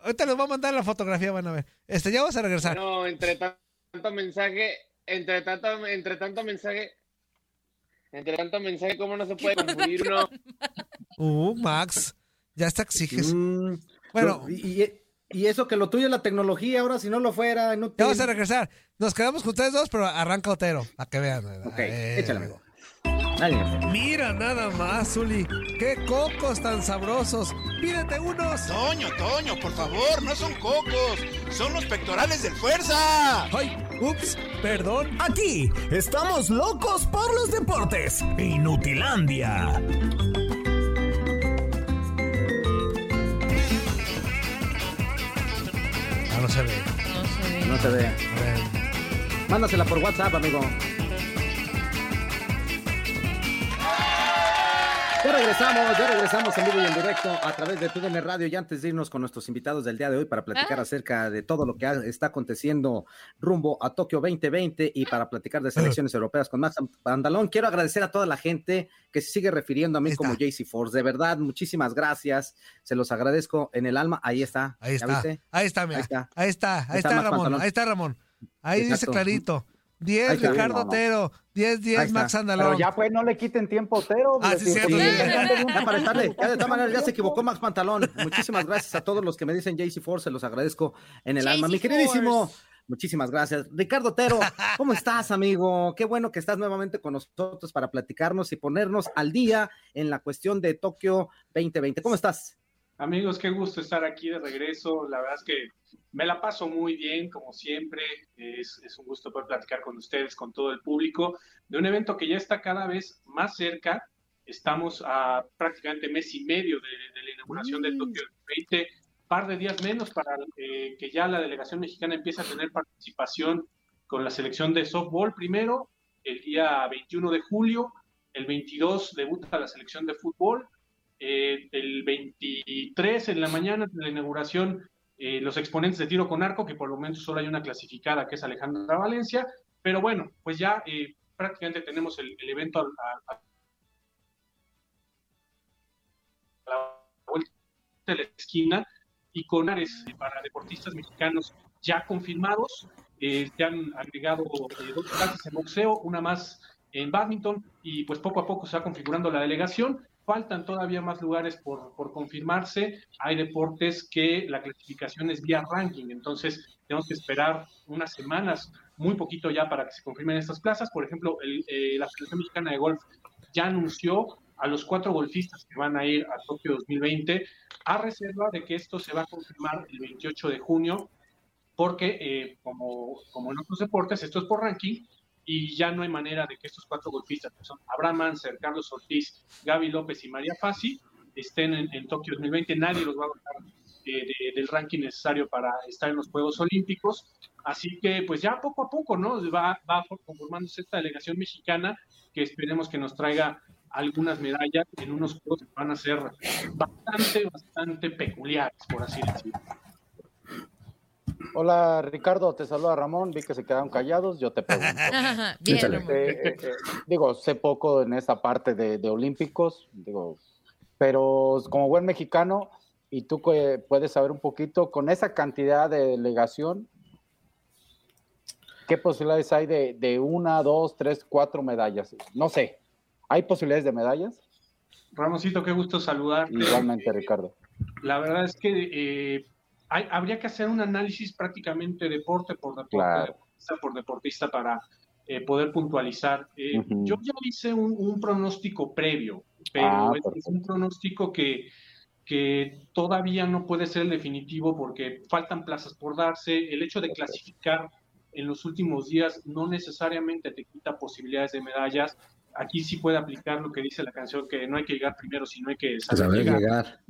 Ahorita les voy a mandar la fotografía, van a ver. Este, ya vas a regresar. No, entre tan- tanto mensaje, entre tanto, entre tanto mensaje, entre tanto mensaje, ¿cómo no se puede confundir uno? Uh, Max. Ya está exiges. Mm, Bueno. y, y- y eso que lo tuyo es la tecnología, ahora si no lo fuera, inútil. Ya vamos a regresar. Nos quedamos con ustedes dos, pero arranca Otero. Para que vean. Ok, Eh, échale, amigo. Mira nada más, Zuli. Qué cocos tan sabrosos. Pídete unos. Toño, Toño, por favor, no son cocos, son los pectorales del fuerza. Ay, ups, perdón. Aquí estamos locos por los deportes. Inutilandia. Ah, no se ve. No se ve. No se ve. A ver. Mándasela por WhatsApp, amigo. Regresamos, ya regresamos en vivo y en directo a través de TUDN Radio y antes de irnos con nuestros invitados del día de hoy para platicar Ah. acerca de todo lo que está aconteciendo rumbo a Tokio 2020 y para platicar de selecciones europeas con Max Pandalón, quiero agradecer a toda la gente que se sigue refiriendo a mí como. JC Force. De verdad, muchísimas gracias. Se los agradezco en el alma. Ahí está. Ahí ¿Ya está. Ahí está, mira. Ahí está. Ahí está, ahí Ahí está está, Ramón. Ahí está Ramón. Ahí dice Exacto. clarito. 10 Ahí está. Ricardo Sí, no, no. Otero, 10 Ahí 10 está. Max Pero Andalón. ya pues no le quiten tiempo a Otero. Ah, sí, sí, sí. Ya para estarle, ya de todas maneras ya se equivocó Max Pantalón. Muchísimas gracias a todos los que me dicen JC Force, se los agradezco en el alma. Mi queridísimo, muchísimas gracias. Ricardo Otero, ¿cómo estás, amigo? Qué bueno que estás nuevamente con nosotros para platicarnos y ponernos al día en la cuestión de Tokio 2020. ¿Cómo estás? Amigos, qué gusto estar aquí de regreso. La verdad es que me la paso muy bien, como siempre. Es, es un gusto poder platicar con ustedes, con todo el público, de un evento que ya está cada vez más cerca. Estamos a prácticamente mes y medio de, de la inauguración del Tokio 2020, par de días menos para eh, que ya la delegación mexicana empiece a tener participación con la selección de softball primero, el día 21 de julio, el 22 debuta la selección de fútbol, eh, el 23 en la mañana de la inauguración, eh, los exponentes de tiro con arco, que por el momento solo hay una clasificada, que es Alejandra Valencia, pero bueno, pues ya eh, prácticamente tenemos el, evento a, la vuelta de la esquina y con áreas para deportistas mexicanos ya confirmados. Eh, se han agregado eh, dos clases en boxeo, una más en badminton y pues poco a poco se va configurando la delegación. Faltan todavía más lugares por, por confirmarse. Hay deportes que la clasificación es vía ranking, entonces tenemos que esperar unas semanas, muy poquito ya para que se confirmen estas plazas. Por ejemplo, el, eh, la Federación Mexicana de Golf ya anunció a los cuatro golfistas que van a ir a Tokio 2020 a reserva de que esto se va a confirmar el 28 de junio, porque eh, como, como en otros deportes, esto es por ranking y ya no hay manera de que estos cuatro golfistas, que son Abraham Anser, Carlos Ortiz, Gaby López y María Fassi, estén en, en Tokio 2020. Nadie los va a bajar eh, de- del ranking necesario para estar en los Juegos Olímpicos. Así que, pues ya poco a poco, ¿no? Va, va conformándose esta delegación mexicana que esperemos que nos traiga algunas medallas en unos juegos que van a ser bastante, bastante peculiares, por así decirlo. Hola Ricardo, te saluda Ramón, vi que se quedaron callados, yo te pregunto. Ajá, Bien. Eh, eh, eh, digo, sé poco en esta parte de, de olímpicos, digo, pero como buen mexicano, y tú que puedes saber un poquito, con esa cantidad de delegación, ¿qué posibilidades hay de, de una, dos, tres, cuatro medallas? No sé, ¿hay posibilidades de medallas? Ramoncito, qué gusto saludarte. Igualmente, Ricardo. La verdad es que eh, hay- habría que hacer un análisis prácticamente deporte por deporte, Claro. deportista por deportista para eh, poder puntualizar. Eh. Yo ya hice un, un pronóstico previo, pero Ah, es- un pronóstico que que todavía no puede ser el definitivo porque faltan plazas por darse. El hecho de clasificar en los últimos días no necesariamente te quita posibilidades de medallas. Aquí sí puede aplicar lo que dice la canción, que no hay que llegar primero, sino hay que saber, Saber llegar. llegar.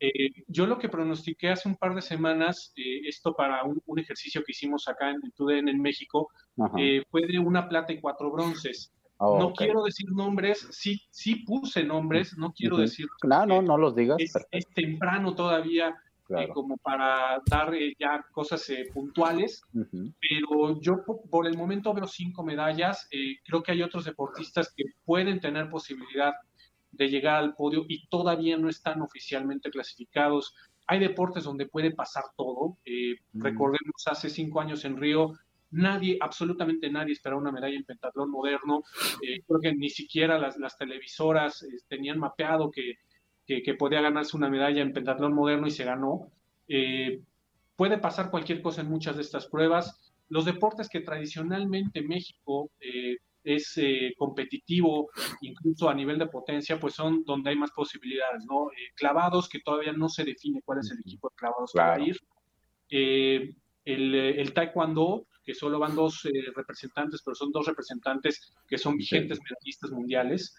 Eh, yo lo que pronostiqué hace un par de semanas, eh, esto para un, un ejercicio que hicimos acá en el TUDN en México, eh, fue de una plata y cuatro bronces. Oh, no quiero decir nombres, sí, sí puse nombres, no quiero decir No, no, no los digas. es temprano todavía eh, claro. como para dar eh, ya cosas eh, puntuales, Ujú. pero yo po- por el momento veo cinco medallas. eh, creo que hay otros deportistas que pueden tener posibilidad de llegar al podio y todavía no están oficialmente clasificados. Hay deportes donde puede pasar todo. eh, Mm. Recordemos hace cinco años en Río. Nadie, absolutamente nadie esperaba una medalla en pentatlón moderno. Eh, creo que ni siquiera las, las televisoras eh, tenían mapeado que, que, que podía ganarse una medalla en pentatlón moderno y se ganó. Eh, puede pasar cualquier cosa en muchas de estas pruebas. Los deportes que tradicionalmente México eh, es eh, competitivo, incluso a nivel de potencia, pues son donde hay más posibilidades, ¿no? Clavados, que todavía no se define cuál es el equipo de clavados que va a Claro. ir. El, el taekwondo, que solo van dos representantes, pero son dos representantes que son vigentes medallistas mundiales.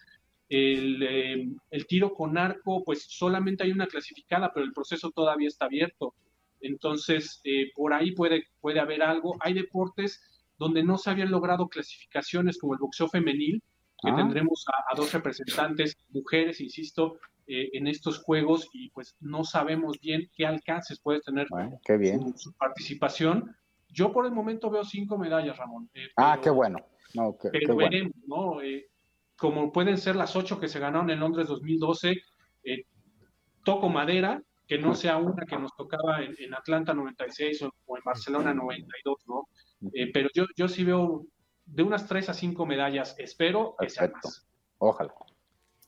El, eh, el tiro con arco, pues solamente hay una clasificada, pero el proceso todavía está abierto. Entonces, eh, por ahí puede, puede haber algo. Hay deportes donde no se habían logrado clasificaciones, como el boxeo femenil, que Ah. tendremos a, a dos representantes, mujeres, insisto, eh, en estos juegos y pues no sabemos bien qué alcances puede tener Bueno, qué bien. su, su participación. Yo por el momento veo cinco medallas, Ramón. eh, Ah, pero- qué bueno. No, qué, qué pero bueno. veremos, ¿no? Como pueden ser las ocho que se ganaron en Londres 2012, eh, toco madera, que no sea una que nos tocaba en, en Atlanta 96 o, o en Barcelona 92, ¿no? Eh, pero yo, yo sí veo de unas tres a cinco medallas, espero que sean más. Ojalá.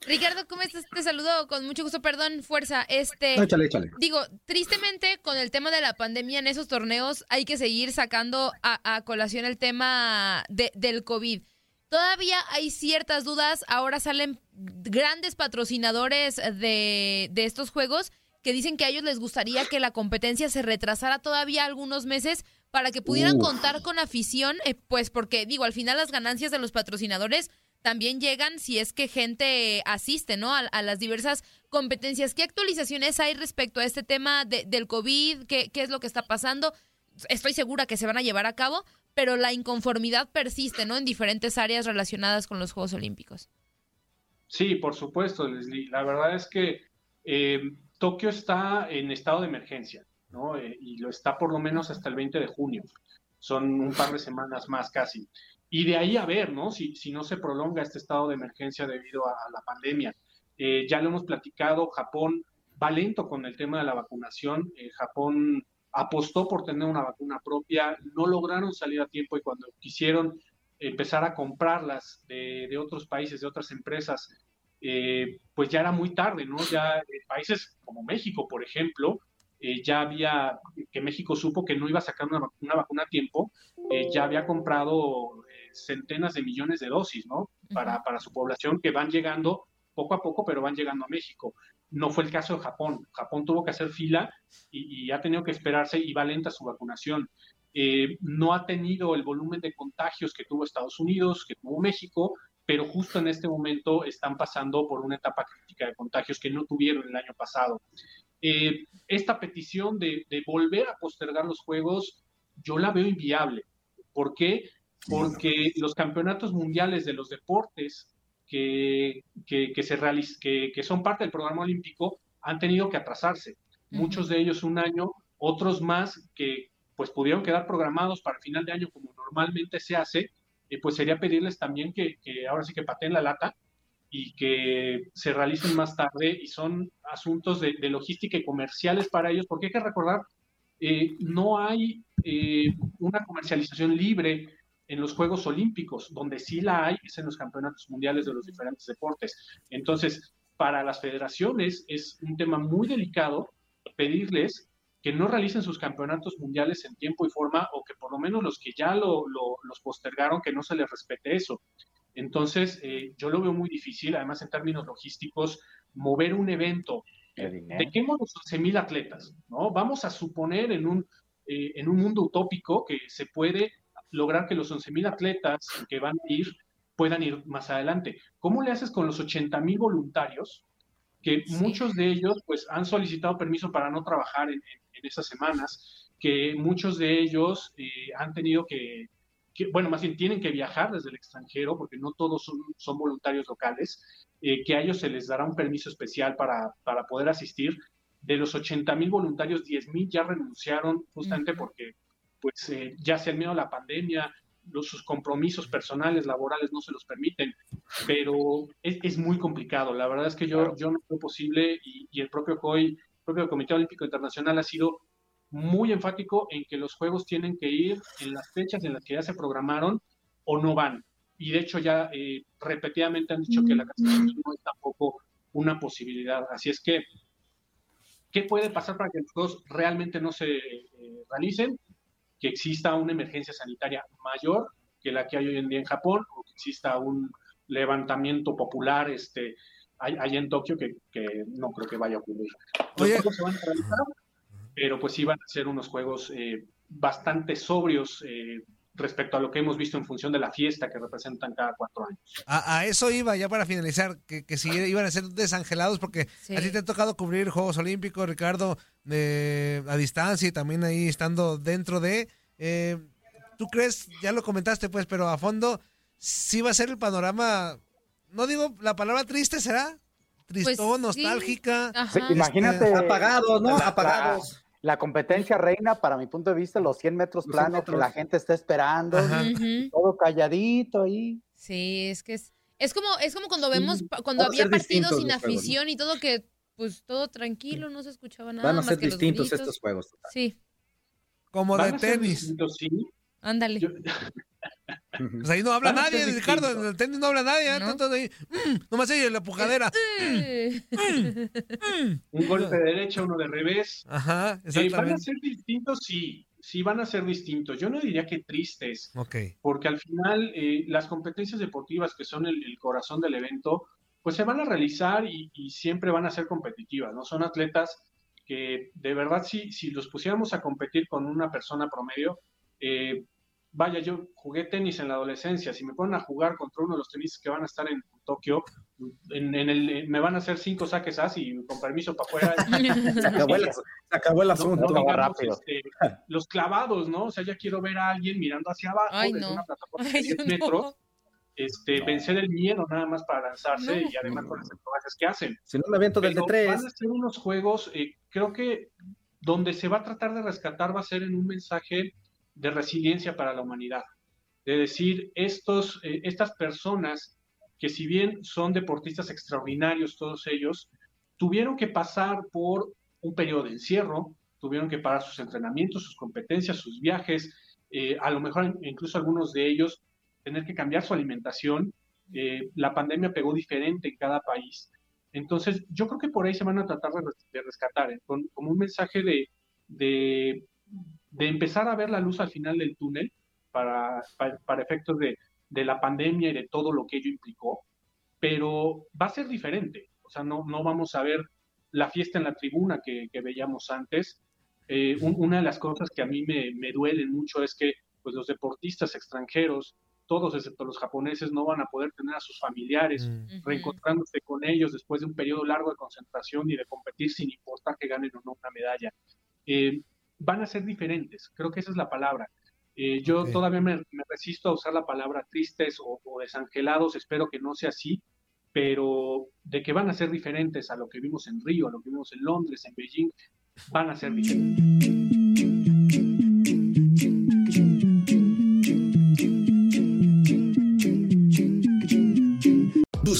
Ricardo, ¿cómo estás? Te saludo con mucho gusto, perdón, fuerza. Este, No, échale, échale. Digo, tristemente con el tema de la pandemia en esos torneos hay que seguir sacando a, a colación el tema de- del COVID. Todavía hay ciertas dudas, ahora salen grandes patrocinadores de, de estos juegos que dicen que a ellos les gustaría que la competencia se retrasara todavía algunos meses para que pudieran Uf. contar con afición, eh, pues porque digo, al final las ganancias de los patrocinadores también llegan si es que gente asiste, ¿no? A, a las diversas competencias. ¿Qué actualizaciones hay respecto a este tema de- del COVID? ¿Qué, ¿Qué es lo que está pasando? Estoy segura que se van a llevar a cabo, pero la inconformidad persiste, ¿no? En diferentes áreas relacionadas con los Juegos Olímpicos. Sí, por supuesto, Leslie. La verdad es que eh, Tokio está en estado de emergencia, ¿no? Eh, y lo está por lo menos hasta el 20 de junio. Son un par de semanas más casi. Y de ahí a ver, ¿no? Si, si no se prolonga este estado de emergencia debido a, a la pandemia. Eh, ya lo hemos platicado, Japón va lento con el tema de la vacunación. Eh, Japón apostó por tener una vacuna propia, no lograron salir a tiempo y cuando quisieron empezar a comprarlas de, de otros países, de otras empresas, eh, pues ya era muy tarde, ¿no? Ya eh, países como México, por ejemplo, eh, ya había, que México supo que no iba a sacar una, una vacuna a tiempo, eh, ya había comprado centenas de millones de dosis, ¿no? Para, para su población que van llegando poco a poco, pero van llegando a México. No fue el caso de Japón. Japón tuvo que hacer fila y, y ha tenido que esperarse y va lenta su vacunación. Eh, no ha tenido el volumen de contagios que tuvo Estados Unidos, que tuvo México, pero justo en este momento están pasando por una etapa crítica de contagios que no tuvieron el año pasado. Eh, esta petición de, de volver a postergar los Juegos, yo la veo inviable. ¿Por qué? Porque los campeonatos mundiales de los deportes que, que, que se realiz- que, que son parte del programa olímpico han tenido que atrasarse. Muchos de ellos un año, otros más que pues pudieron quedar programados para el final de año como normalmente se hace, eh, pues sería pedirles también que, que ahora sí que pateen la lata y que se realicen más tarde y son asuntos de, de logística y comerciales para ellos, porque hay que recordar, eh, no hay eh, una comercialización libre en los Juegos Olímpicos, donde sí la hay es en los campeonatos mundiales de los diferentes deportes. Entonces, para las federaciones es un tema muy delicado pedirles que no realicen sus campeonatos mundiales en tiempo y forma o que por lo menos los que ya lo, lo- los postergaron, que no se les respete eso. Entonces, eh, yo lo veo muy difícil, además en términos logísticos, mover un evento. Dejemos los 11.000 atletas, ¿no? Vamos a suponer en un, eh, en un mundo utópico que se puede lograr que los 11.000 atletas que van a ir puedan ir más adelante. ¿Cómo le haces con los 80.000 voluntarios que muchos de ellos pues han solicitado permiso para no trabajar en, en- en esas semanas, que muchos de ellos eh, han tenido que, que, bueno, más bien tienen que viajar desde el extranjero, porque no todos son, son voluntarios locales, eh, que a ellos se les dará un permiso especial para, para poder asistir. De los 80 mil voluntarios, 10 mil ya renunciaron justamente porque pues eh, ya sea el miedo a la pandemia, los, sus compromisos personales, laborales no se los permiten, pero es, es muy complicado. La verdad es que yo, yo no creo posible y, y el propio COI, el propio Comité Olímpico Internacional ha sido muy enfático en que los Juegos tienen que ir en las fechas en las que ya se programaron o no van. Y de hecho ya eh, repetidamente han dicho que la cancelación no es tampoco una posibilidad. Así es que, ¿qué puede pasar para que los Juegos realmente no se eh, realicen? Que exista una emergencia sanitaria mayor que la que hay hoy en día en Japón o que exista un levantamiento popular este, allá en Tokio que, que no creo que vaya a ocurrir. Los Oye. Juegos se van a realizar, pero pues sí van a ser unos juegos eh, bastante sobrios eh, respecto a lo que hemos visto en función de la fiesta que representan cada cuatro años. A, a eso iba ya para finalizar, que, que si iban a ser desangelados, porque Sí. a ti te ha tocado cubrir Juegos Olímpicos, Ricardo, eh, a distancia y también ahí estando dentro de... eh, ¿Tú crees, ya lo comentaste pues, pero a fondo, sí va a ser el panorama, no digo la palabra triste, ¿será? Tristón, Pues sí. nostálgica. Sí, imagínate. Este, Apagados, ¿no? La- Apagados. La, competencia reina, para mi punto de vista, los 100 metros Los 100 planos que la gente está esperando. Y todo calladito ahí. Sí, es que es, es como, es como cuando vemos, cuando había partidos sin juegos, afición y todo que, pues todo tranquilo, no se escuchaba nada. Van a más ser que los distintos estos juegos. Sí, Como de tenis. distintos, sí. Pues ahí no habla Van a nadie, Ricardo, en el tenis no habla nadie, ¿eh? De ahí, mm, nomás ahí en la pujadera. Un golpe de derecha, uno de revés. Ajá, Eh, ¿Van a exactamente. ser distintos? Sí, sí van a ser distintos. Yo no diría que tristes, Ok. porque al final eh, las competencias deportivas que son el, el corazón del evento, pues se van a realizar y, y siempre van a ser competitivas, ¿no? Son atletas que de verdad si, si los pusiéramos a competir con una persona promedio, eh, vaya, yo jugué tenis en la adolescencia, si me ponen a jugar contra uno de los tenistas que van a estar en Tokio, en, en el, eh, me van a hacer cinco saques así con permiso para afuera. Se acabó el, se acabó el asunto. no digamos, este, los clavados, ¿no? O sea, ya quiero ver a alguien mirando hacia abajo Ay, desde no. una plataforma de Ay, 10 no. metros, este, vencer el miedo nada más para lanzarse No. y además con las acrobacias que hacen. Si no me aviento del de tres. Van a ser unos juegos, eh, creo que donde se va a tratar de rescatar va a ser en un mensaje de resiliencia para la humanidad. De decir, estos, eh, estas personas que si bien son deportistas extraordinarios todos ellos, tuvieron que pasar por un periodo de encierro, tuvieron que parar sus entrenamientos, sus competencias, sus viajes, eh, a lo mejor incluso algunos de ellos tener que cambiar su alimentación. Eh, la pandemia pegó diferente en cada país. Entonces, yo creo que por ahí se van a tratar de, res- de rescatar, ¿eh? como un mensaje de, de, de empezar a ver la luz al final del túnel para, para, para efectos de, de la pandemia y de todo lo que ello implicó, pero va a ser diferente. O sea, no, no vamos a ver la fiesta en la tribuna que, que veíamos antes. Eh, un- una de las cosas que a mí me, me duelen mucho es que pues, los deportistas extranjeros, todos excepto los japoneses, no van a poder tener a sus familiares reencontrándose con ellos después de un periodo largo de concentración y de competir sin importar que ganen o no una medalla. Eh, van a ser diferentes, creo que esa es la palabra. Eh, yo todavía me, me resisto a usar la palabra tristes o, o desangelados, espero que no sea así, pero de que van a ser diferentes a lo que vimos en Río, a lo que vimos en Londres, en Beijing, van a ser diferentes.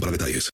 para detalles.